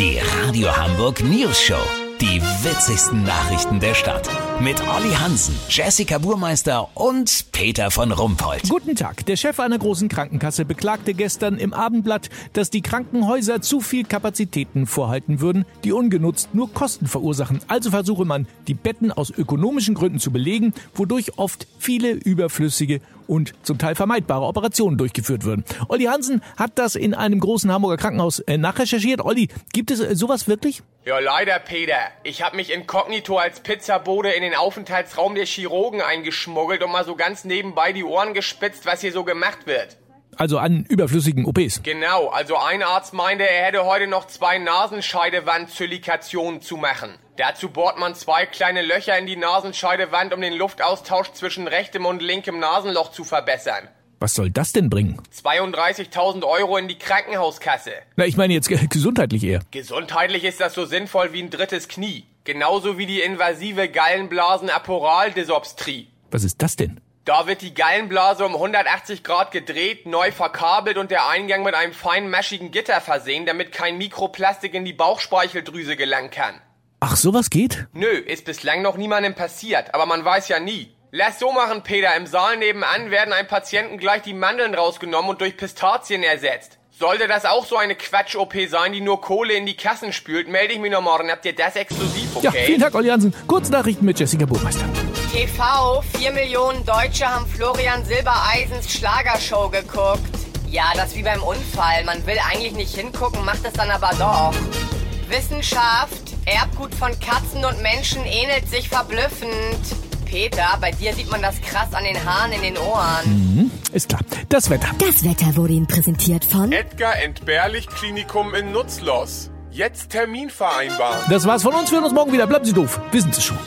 Die Radio Hamburg News Show. Die witzigsten Nachrichten der Stadt. Mit Olli Hansen, Jessica Burmeister und Peter von Rumpold. Guten Tag. Der Chef einer großen Krankenkasse beklagte gestern im Abendblatt, dass die Krankenhäuser zu viel Kapazitäten vorhalten würden, die ungenutzt nur Kosten verursachen. Also versuche man, die Betten aus ökonomischen Gründen zu belegen, wodurch oft viele überflüssige und zum Teil vermeidbare Operationen durchgeführt würden. Olli Hansen hat das in einem großen Hamburger Krankenhaus äh, nachrecherchiert. Olli, gibt es äh, sowas wirklich? Ja, leider, Peter. Ich hab mich inkognito als Pizzabode in den Aufenthaltsraum der Chirurgen eingeschmuggelt und mal so ganz nebenbei die Ohren gespitzt, was hier so gemacht wird. Also an überflüssigen OPs. Genau, also ein Arzt meinte, er hätte heute noch zwei Nasenscheidewand-Zylikationen zu machen. Dazu bohrt man zwei kleine Löcher in die Nasenscheidewand, um den Luftaustausch zwischen rechtem und linkem Nasenloch zu verbessern. Was soll das denn bringen? 32.000 Euro in die Krankenhauskasse. Na, ich meine jetzt gesundheitlich eher. Gesundheitlich ist das so sinnvoll wie ein drittes Knie. Genauso wie die invasive Gallenblasen-Aporaldysopstrie. Was ist das denn? Da wird die Gallenblase um 180 Grad gedreht, neu verkabelt und der Eingang mit einem feinmaschigen Gitter versehen, damit kein Mikroplastik in die Bauchspeicheldrüse gelangen kann. Ach, sowas geht? Nö, ist bislang noch niemandem passiert, aber man weiß ja nie. Lass so machen, Peter. Im Saal nebenan werden einem Patienten gleich die Mandeln rausgenommen und durch Pistazien ersetzt. Sollte das auch so eine Quatsch-OP sein, die nur Kohle in die Kassen spült, melde ich mich noch morgen. Habt ihr das exklusiv, okay? Ja, vielen Dank, Olli Hansen. Kurznachrichten mit Jessica Burmeister. TV, 4 Millionen Deutsche haben Florian Silbereisens Schlagershow geguckt. Ja, das wie beim Unfall. Man will eigentlich nicht hingucken, macht es dann aber doch. Wissenschaft, Erbgut von Katzen und Menschen ähnelt sich verblüffend. Peter, bei dir sieht man das krass an den Haaren in den Ohren. Mhm, ist klar. Das Wetter. Das Wetter wurde Ihnen präsentiert von Edgar Entbehrlich Klinikum in Nutzlos. Jetzt Termin vereinbaren. Das war's von uns. Wir hören uns morgen wieder. Bleiben Sie doof. Wissen Sie schon.